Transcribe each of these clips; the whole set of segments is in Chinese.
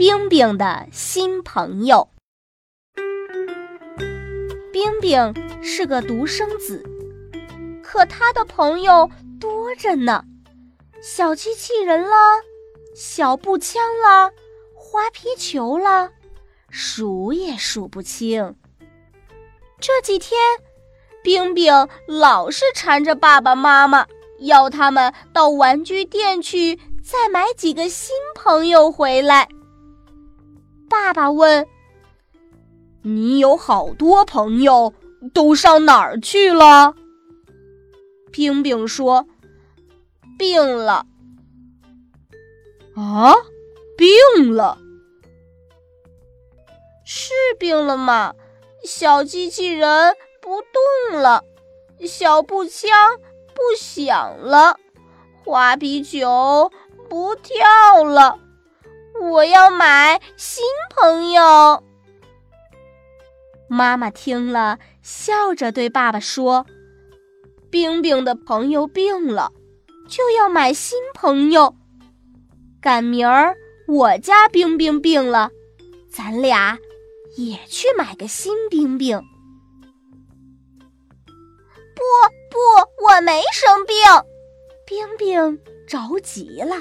冰冰的新朋友。冰冰是个独生子，可他的朋友多着呢，小机器人啦，小步枪啦，花皮球啦，数也数不清。这几天，冰冰老是缠着爸爸妈妈，要他们到玩具店去再买几个新朋友回来。爸爸问：“你有好多朋友，都上哪儿去了？”冰冰说：“病了。”啊，病了？是病了吗？小机器人不动了，小步枪不响了，花皮球不跳了。我要买新朋友。妈妈听了，笑着对爸爸说：“冰冰的朋友病了，就要买新朋友。赶明儿我家冰冰病了，咱俩也去买个新冰冰。”不不，我没生病。冰冰着急了。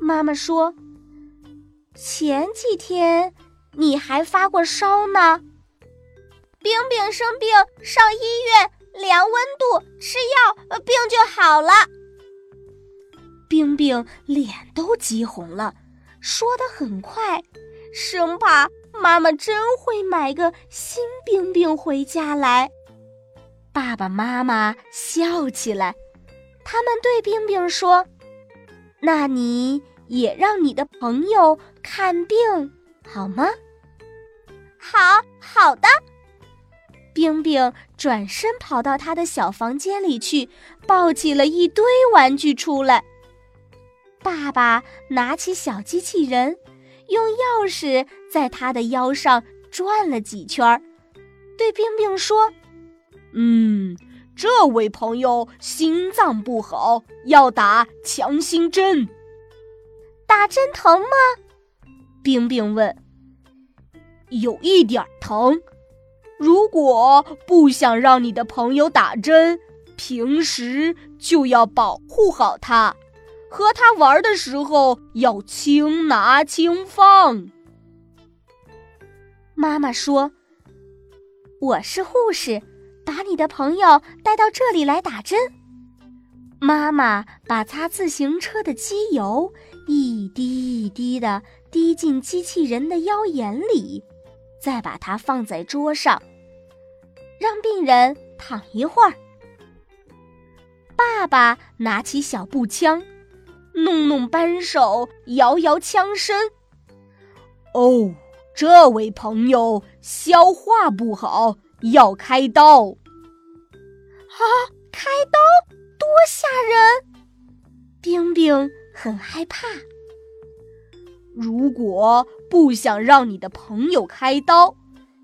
妈妈说。前几天你还发过烧呢。冰冰生病上医院量温度吃药，病就好了。冰冰脸都急红了，说的很快，生怕妈妈真会买个新冰冰回家来。爸爸妈妈笑起来，他们对冰冰说：“那你。”也让你的朋友看病好吗？好好的。冰冰转身跑到他的小房间里去，抱起了一堆玩具出来。爸爸拿起小机器人，用钥匙在他的腰上转了几圈，对冰冰说：“嗯，这位朋友心脏不好，要打强心针。”打针疼吗？冰冰问。有一点疼。如果不想让你的朋友打针，平时就要保护好他，和他玩的时候要轻拿轻放。妈妈说：“我是护士，把你的朋友带到这里来打针。”妈妈把擦自行车的机油一滴一滴的滴进机器人的腰眼里，再把它放在桌上，让病人躺一会儿。爸爸拿起小步枪，弄弄扳手，摇摇枪身。哦，这位朋友消化不好，要开刀。啊，开刀！多吓人！冰冰很害怕。如果不想让你的朋友开刀，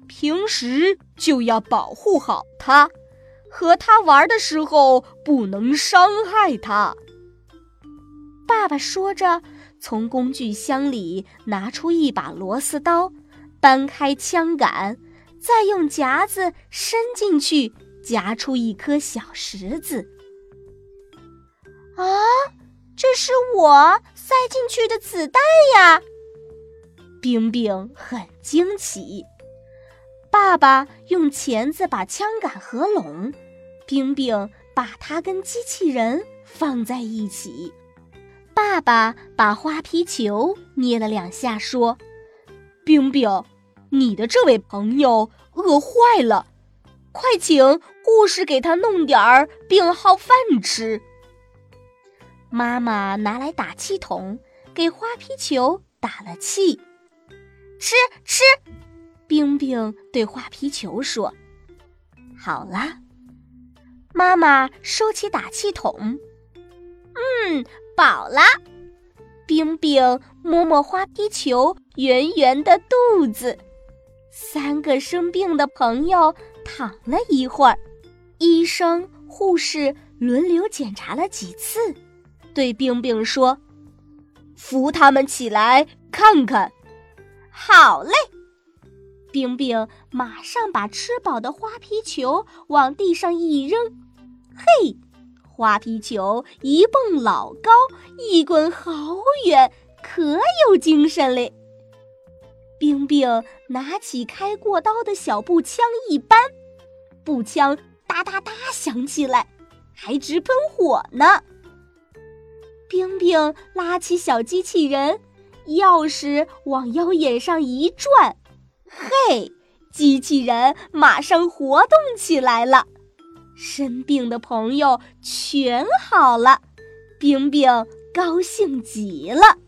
平时就要保护好他，和他玩的时候不能伤害他。爸爸说着，从工具箱里拿出一把螺丝刀，搬开枪杆，再用夹子伸进去，夹出一颗小石子。啊，这是我塞进去的子弹呀！冰冰很惊奇。爸爸用钳子把枪杆合拢，冰冰把它跟机器人放在一起。爸爸把花皮球捏了两下，说：“冰冰，你的这位朋友饿坏了，快请护士给他弄点儿病号饭吃。”妈妈拿来打气筒，给花皮球打了气。吃吃，冰冰对花皮球说：“好啦。”妈妈收起打气筒。嗯，饱了。冰冰摸摸花皮球圆圆的肚子。三个生病的朋友躺了一会儿，医生、护士轮流检查了几次。对冰冰说：“扶他们起来，看看。好嘞。冰冰马上把吃饱的花皮球往地上一扔，嘿，花皮球一蹦老高，一滚好远，可有精神嘞！冰冰拿起开过刀的小步枪一扳，步枪哒哒哒响起来，还直喷火呢。冰冰拉起小机器人，钥匙往腰眼上一转。嘿，机器人马上活动起来了，生病的朋友全好了，冰冰高兴极了。